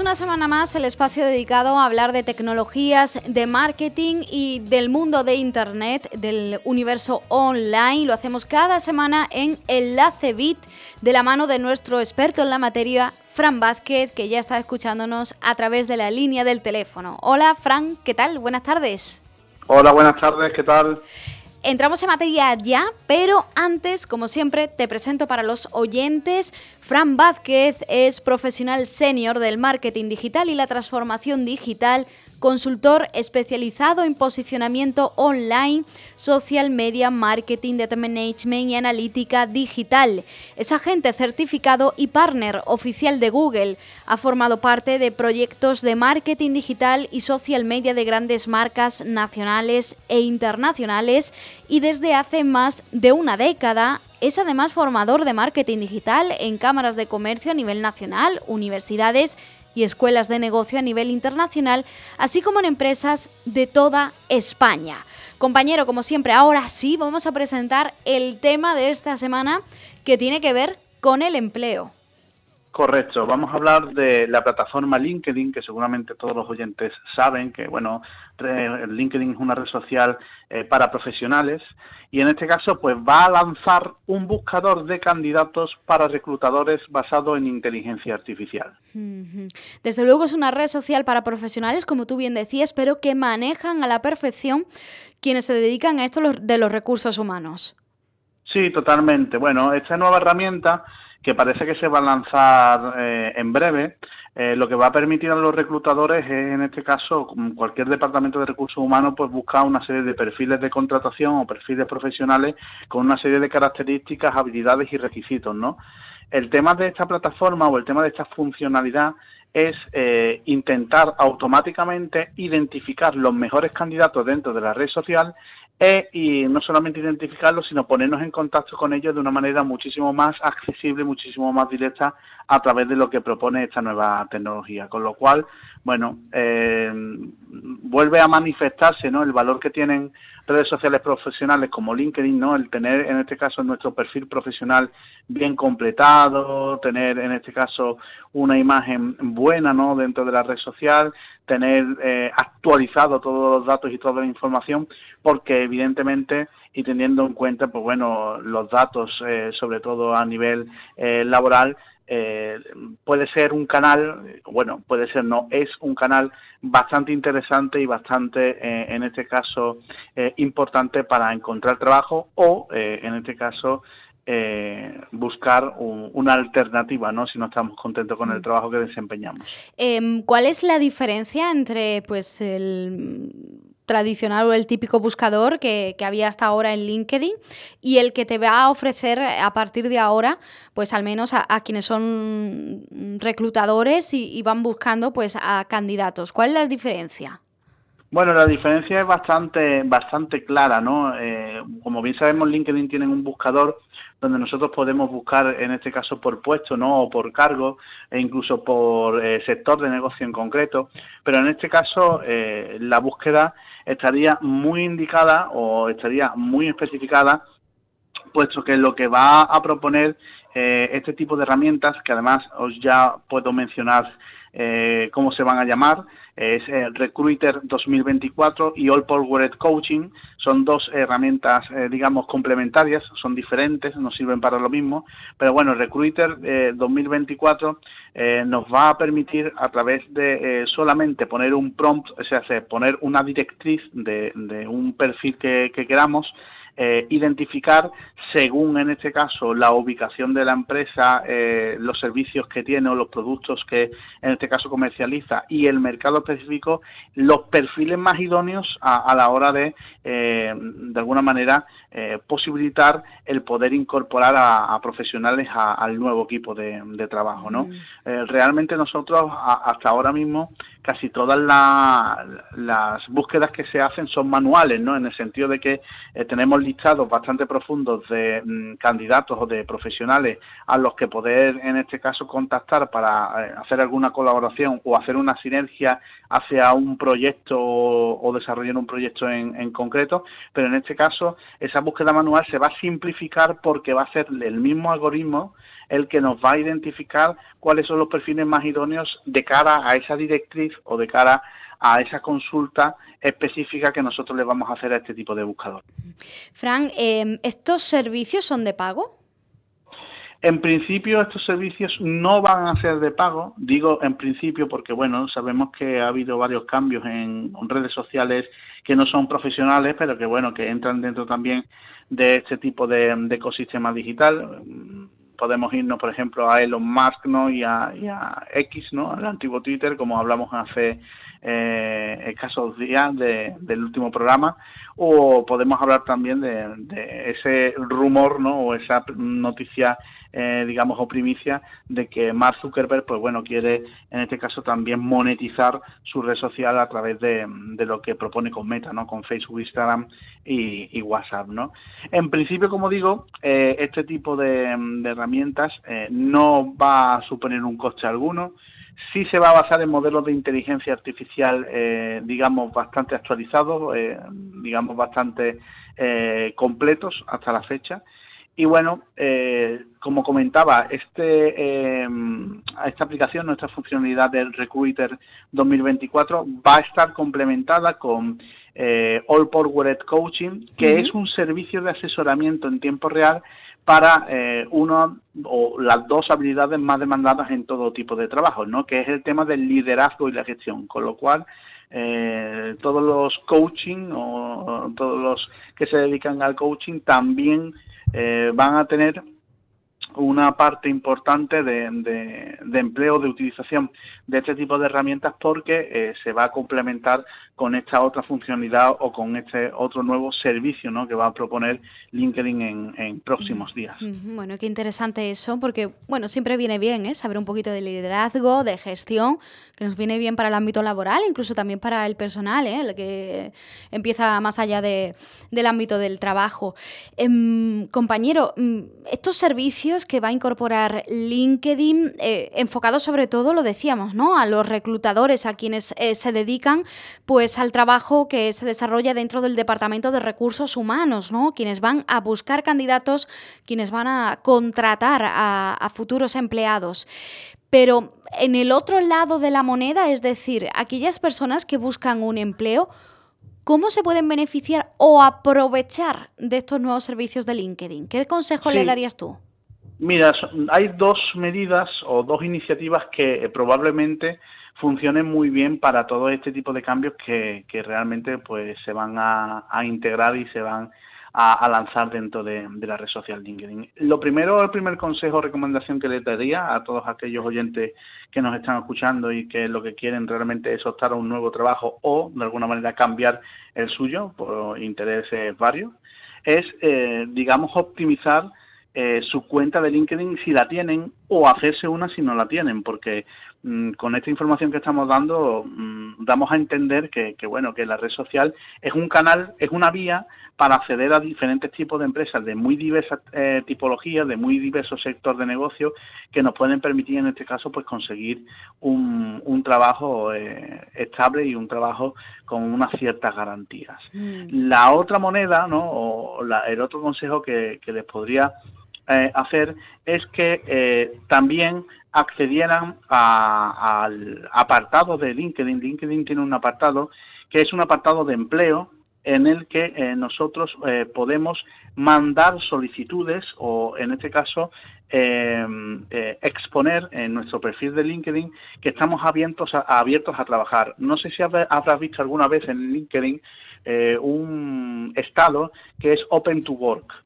Una semana más el espacio dedicado a hablar de tecnologías, de marketing y del mundo de Internet, del universo online. Lo hacemos cada semana en Enlace Bit de la mano de nuestro experto en la materia, Fran Vázquez, que ya está escuchándonos a través de la línea del teléfono. Hola, Fran, ¿qué tal? Buenas tardes. Hola, buenas tardes, ¿qué tal? Entramos en materia ya, pero antes, como siempre, te presento para los oyentes. Fran Vázquez es profesional senior del marketing digital y la transformación digital consultor especializado en posicionamiento online, social media, marketing, data management y analítica digital. Es agente certificado y partner oficial de Google. Ha formado parte de proyectos de marketing digital y social media de grandes marcas nacionales e internacionales y desde hace más de una década es además formador de marketing digital en cámaras de comercio a nivel nacional, universidades y escuelas de negocio a nivel internacional, así como en empresas de toda España. Compañero, como siempre, ahora sí vamos a presentar el tema de esta semana que tiene que ver con el empleo. Correcto, vamos a hablar de la plataforma LinkedIn, que seguramente todos los oyentes saben que, bueno, LinkedIn es una red social eh, para profesionales y en este caso, pues va a lanzar un buscador de candidatos para reclutadores basado en inteligencia artificial. Desde luego es una red social para profesionales, como tú bien decías, pero que manejan a la perfección quienes se dedican a esto de los recursos humanos. Sí, totalmente. Bueno, esta nueva herramienta que parece que se va a lanzar eh, en breve. Eh, lo que va a permitir a los reclutadores es, en este caso, cualquier departamento de recursos humanos, pues buscar una serie de perfiles de contratación o perfiles profesionales con una serie de características, habilidades y requisitos, ¿no? El tema de esta plataforma o el tema de esta funcionalidad es eh, intentar automáticamente identificar los mejores candidatos dentro de la red social e, y no solamente identificarlos, sino ponernos en contacto con ellos de una manera muchísimo más accesible, muchísimo más directa a través de lo que propone esta nueva tecnología. Con lo cual, bueno, eh, vuelve a manifestarse ¿no? el valor que tienen redes sociales profesionales como LinkedIn, ¿no? El tener en este caso nuestro perfil profesional bien completado, tener en este caso una imagen buena, ¿no? Dentro de la red social, tener eh, actualizado todos los datos y toda la información, porque evidentemente y teniendo en cuenta, pues bueno, los datos, eh, sobre todo a nivel eh, laboral, eh, puede ser un canal, bueno, puede ser no, es un canal bastante interesante y bastante, eh, en este caso, eh, importante para encontrar trabajo o, en este caso, buscar una alternativa, ¿no? Si no estamos contentos con el trabajo que desempeñamos. Em, ¿Cuál es la diferencia entre, pues, el tradicional o el típico buscador que, había hasta ahora en LinkedIn y el que te va a ofrecer a partir de ahora, pues al menos a, quienes son reclutadores y, van buscando pues a candidatos. ¿Cuál es la diferencia? Bueno, la diferencia es bastante, bastante clara, ¿no? Eh, como bien sabemos, LinkedIn tiene un buscador donde nosotros podemos buscar, en este caso, por puesto, ¿no? O por cargo, e incluso por eh, sector de negocio en concreto. Pero en este caso, eh, la búsqueda estaría muy indicada o estaría muy especificada, puesto que lo que va a proponer este tipo de herramientas, que además os ya puedo mencionar cómo se van a llamar, es el eh, Recruiter 2024 y All Powered Coaching. Son dos herramientas, eh, digamos, complementarias, son diferentes, no sirven para lo mismo, pero bueno, Recruiter 2024 eh, nos va a permitir a través de solamente poner un prompt, o sea, poner una directriz de, un perfil que queramos, eh, identificar según en este caso la ubicación de la empresa, eh, los servicios que tiene o los productos que en este caso comercializa y el mercado específico, los perfiles más idóneos a, la hora de, eh, de alguna manera, posibilitar el poder incorporar a, profesionales al nuevo equipo de, trabajo. ¿no? Mm. realmente nosotros hasta ahora mismo casi todas las búsquedas que se hacen son manuales, ¿no? En el sentido de que tenemos listados bastante profundos de mm, candidatos o de profesionales a los que poder, en este caso, contactar para eh, hacer alguna colaboración o hacer una sinergia hacia un proyecto o, desarrollar un proyecto en, en, concreto, pero en este caso esa búsqueda manual se va a simplificar porque va a ser el mismo algoritmo el que nos va a identificar cuáles son los perfiles más idóneos de cara a esa directriz o de cara a esa consulta específica que nosotros le vamos a hacer a este tipo de buscador. Fran, em, ¿estos servicios son de pago? En principio estos servicios no van a ser de pago, digo en principio porque bueno, sabemos que ha habido varios cambios en, redes sociales que no son profesionales, pero que bueno, que entran dentro también de este tipo de, ecosistema digital. Podemos irnos, por ejemplo, a Elon Musk ¿no? y, a, y a X, ¿no? al antiguo Twitter, como hablamos hace eh, escasos días del último programa, o podemos hablar también de, ese rumor ¿no? o esa noticia, eh, digamos, o primicia de que Mark Zuckerberg, pues bueno, quiere en este caso también monetizar su red social a través de, lo que propone con Meta, ¿no? con Facebook, Instagram y, WhatsApp. ¿no? En principio, como digo, eh, este tipo de, de herramientas eh, no va a suponer un coste alguno, Sí se va a basar en modelos de inteligencia artificial, eh, digamos, bastante actualizados, eh, digamos, bastante eh, completos hasta la fecha. Y bueno, como comentaba, este, esta aplicación, nuestra funcionalidad del Recruiter 2024, va a estar complementada con All Powered Coaching, que es un servicio de asesoramiento en tiempo real para eh, una o las dos habilidades más demandadas en todo tipo de trabajo, ¿no? que es el tema del liderazgo y la gestión, con lo cual eh, todos los coaching o todos los que se dedican al coaching también eh, van a tener una parte importante de, empleo, de utilización de este tipo de herramientas porque eh, se va a complementar con esta otra funcionalidad o con este otro nuevo servicio ¿no? que va a proponer LinkedIn en, próximos mm, días. Bueno, qué interesante eso, porque bueno, siempre viene bien ¿eh? saber un poquito de liderazgo, de gestión, que nos viene bien para el ámbito laboral, incluso también para el personal, ¿eh? el que empieza más allá de, del ámbito del trabajo. Em, compañero, mm, estos servicios que va a incorporar LinkedIn, eh, enfocados sobre todo, lo decíamos, ¿no? A los reclutadores, a quienes eh, se dedican pues al trabajo que se desarrolla dentro del Departamento de Recursos Humanos, ¿no? Quienes van a buscar candidatos, quienes van a contratar a futuros empleados. Pero en el otro lado de la moneda, es decir, aquellas personas que buscan un empleo, ¿Cómo se pueden beneficiar o aprovechar de estos nuevos servicios de LinkedIn? ¿Qué consejo le darías tú? Mira, hay dos medidas o dos iniciativas que eh, probablemente funcionen muy bien para todo este tipo de cambios que, realmente pues se van a, integrar y se van a, lanzar dentro de, la red social LinkedIn. Lo primero, el primer consejo o recomendación que les daría a todos aquellos oyentes que nos están escuchando y que lo que quieren realmente es optar a un nuevo trabajo o de alguna manera cambiar el suyo por intereses varios, es, eh, digamos, optimizar eh, su cuenta de LinkedIn si la tienen o hacerse una si no la tienen, porque mm, con esta información que estamos dando mm, damos a entender que, bueno que la red social es un canal, es una vía para acceder a diferentes tipos de empresas de muy diversas eh, tipologías, de muy diversos sectores de negocio que nos pueden permitir en este caso pues conseguir un, un trabajo eh, estable y un trabajo con unas ciertas garantías. Mm. La otra moneda, ¿no? o el otro consejo que, que les podría eh, hacer es que eh, también accedieran al apartado de LinkedIn. LinkedIn tiene un apartado que es un apartado de empleo en el que eh, nosotros podemos mandar solicitudes o en este caso exponer en nuestro perfil de LinkedIn que estamos abiertos a, abiertos a trabajar. No sé si habrás visto alguna vez en LinkedIn un estado que es Open to Work.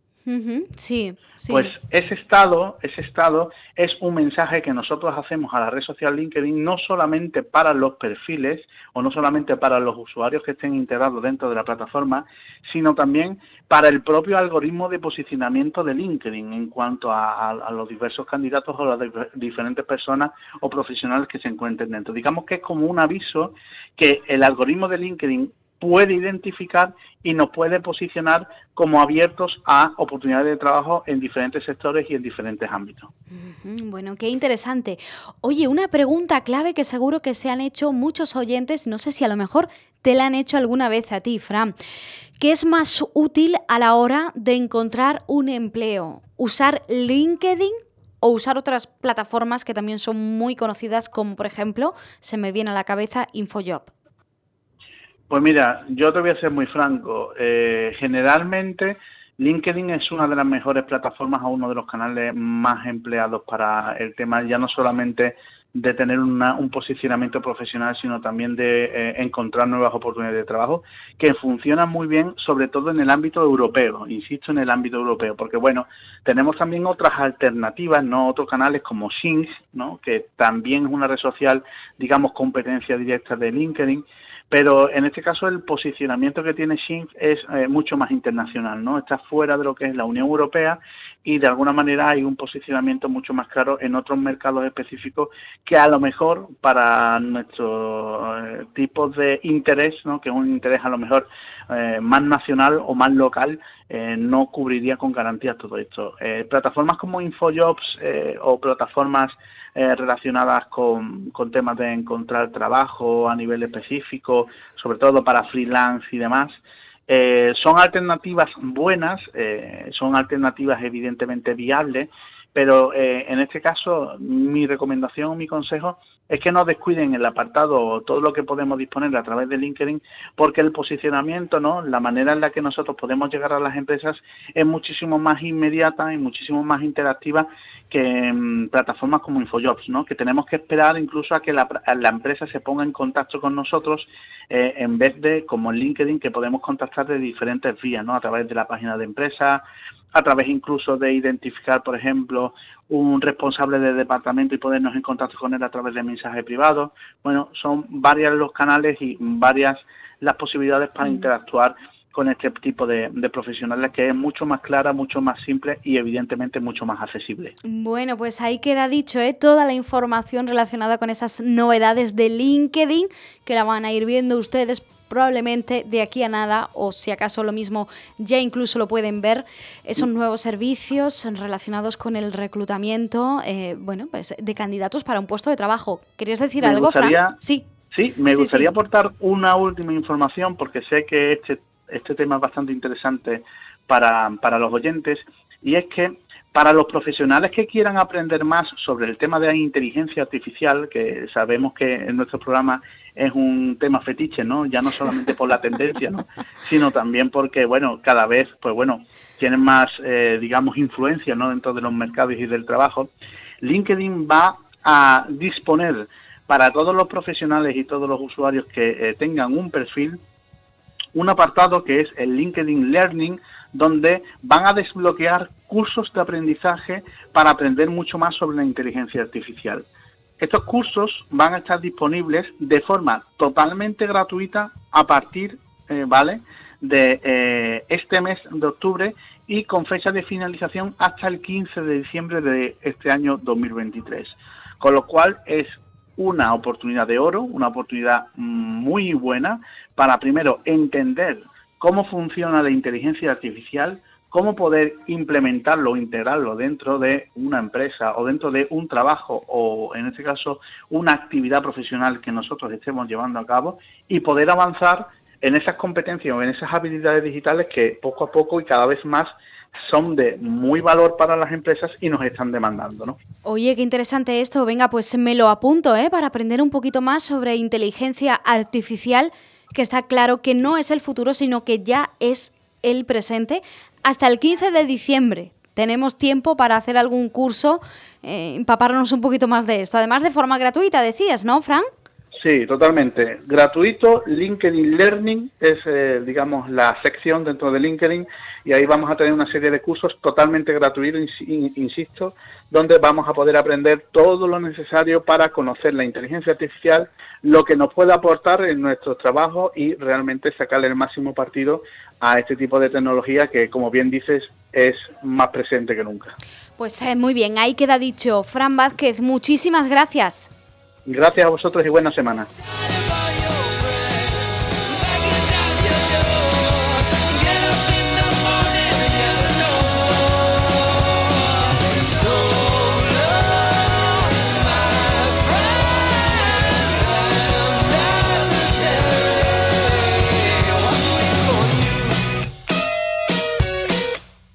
Sí, Pues ese estado, ese estado es un mensaje que nosotros hacemos a la red social LinkedIn no solamente para los perfiles o no solamente para los usuarios que estén integrados dentro de la plataforma, sino también para el propio algoritmo de posicionamiento de LinkedIn en cuanto a, a los diversos candidatos o las diferentes personas o profesionales que se encuentren dentro. Digamos que es como un aviso que el algoritmo de LinkedIn puede identificar y nos puede posicionar como abiertos a oportunidades de trabajo en diferentes sectores y en diferentes ámbitos. Bueno, qué interesante. Oye, una pregunta clave que seguro que se han hecho muchos oyentes, no sé si a lo mejor te la han hecho alguna vez a ti, Fran. ¿Qué es más útil a la hora de encontrar un empleo? ¿Usar LinkedIn o usar otras plataformas que también son muy conocidas como por ejemplo, se me viene a la cabeza InfoJob? Pues mira, yo te voy a ser muy franco. Eh, generalmente LinkedIn es una de las mejores plataformas a uno de los canales más empleados para el tema, ya no solamente de tener un posicionamiento profesional, sino también de eh, encontrar nuevas oportunidades de trabajo, que funcionan muy bien, sobre todo en el ámbito europeo, insisto en el ámbito europeo, porque bueno, tenemos también otras alternativas, no otros canales como Xing, ¿no? que también es una red social, digamos, competencia directa de LinkedIn, pero en este caso el posicionamiento que tiene Shinf es eh, mucho más internacional, ¿no? Está fuera de lo que es la Unión Europea y de alguna manera hay un posicionamiento mucho más claro en otros mercados específicos que a lo mejor para nuestro eh, tipo de interés, ¿no? que es un interés a lo mejor eh, más nacional o más local, eh, no cubriría con garantías todo esto. plataformas como InfoJobs o plataformas relacionadas con, con temas de encontrar trabajo a nivel específico, sobre todo para freelance y demás, eh, son alternativas buenas, eh, son alternativas evidentemente viables, pero eh, en este caso mi recomendación, mi consejo es que no descuiden el apartado todo lo que podemos disponer a través de LinkedIn, porque el posicionamiento, ¿no? la manera en la que nosotros podemos llegar a las empresas es muchísimo más inmediata y muchísimo más interactiva que en plataformas como InfoJobs, ¿no? que tenemos que esperar incluso a que la, empresa se ponga en contacto con nosotros eh, en vez de como en LinkedIn que podemos contactar de diferentes vías, ¿no? a través de la página de empresa, a través incluso de identificar, por ejemplo, un responsable de departamento y podernos en contacto con él a través de mensajes privados. Bueno, son varias los canales y varias las posibilidades para mm. interactuar con este tipo de, profesionales que es mucho más clara, mucho más simple y evidentemente mucho más accesible. Bueno, pues ahí queda dicho ¿eh? toda la información relacionada con esas novedades de LinkedIn que la van a ir viendo ustedes probablemente de aquí a nada, o si acaso lo mismo, ya incluso lo pueden ver, esos nuevos servicios relacionados con el reclutamiento eh, bueno, pues de candidatos para un puesto de trabajo. ¿Querías decir algo, Sí. Sí, me gustaría aportar una última información porque sé que este, este tema es bastante interesante para, para los oyentes y es que para los profesionales que quieran aprender más sobre el tema de la inteligencia artificial, que sabemos que en nuestro programa es un tema fetiche, ¿no? Ya no solamente por la tendencia, ¿no? Sino también porque, bueno, cada vez, pues bueno, tienen más, eh, digamos, influencia, ¿no? Dentro de los mercados y del trabajo. LinkedIn va a disponer para todos los profesionales y todos los usuarios que eh, tengan un perfil, un apartado que es el LinkedIn Learning, donde van a desbloquear cursos de aprendizaje para aprender mucho más sobre la inteligencia artificial. Estos cursos van a estar disponibles de forma totalmente gratuita a partir, eh, ¿vale? de eh, este mes de octubre y con fecha de finalización hasta el 15 de diciembre de este año 2023. Con lo cual es una oportunidad de oro, una oportunidad muy buena para primero entender cómo funciona la inteligencia artificial, cómo poder implementarlo integrarlo dentro de una empresa o dentro de un trabajo o en este caso una actividad profesional que nosotros estemos llevando a cabo y poder avanzar en esas competencias o en esas habilidades digitales que poco a poco y cada vez más son de muy valor para las empresas y nos están demandando, ¿no? Oye, qué interesante esto. Venga, pues me lo apunto, ¿eh? Para aprender un poquito más sobre inteligencia artificial, que está claro que no es el futuro, sino que ya es el presente hasta el 15 de diciembre. Tenemos tiempo para hacer algún curso, eh, empaparnos un poquito más de esto. Además de forma gratuita, decías, ¿no, Fran? Sí, totalmente. Gratuito, LinkedIn Learning es, eh, digamos, la sección dentro de LinkedIn y ahí vamos a tener una serie de cursos totalmente gratuitos, insisto, donde vamos a poder aprender todo lo necesario para conocer la inteligencia artificial, lo que nos puede aportar en nuestro trabajo y realmente sacarle el máximo partido a este tipo de tecnología que, como bien dices, es más presente que nunca. Pues eh, muy bien, ahí queda dicho. Fran Vázquez, muchísimas gracias. Gracias a vosotros y buena semana.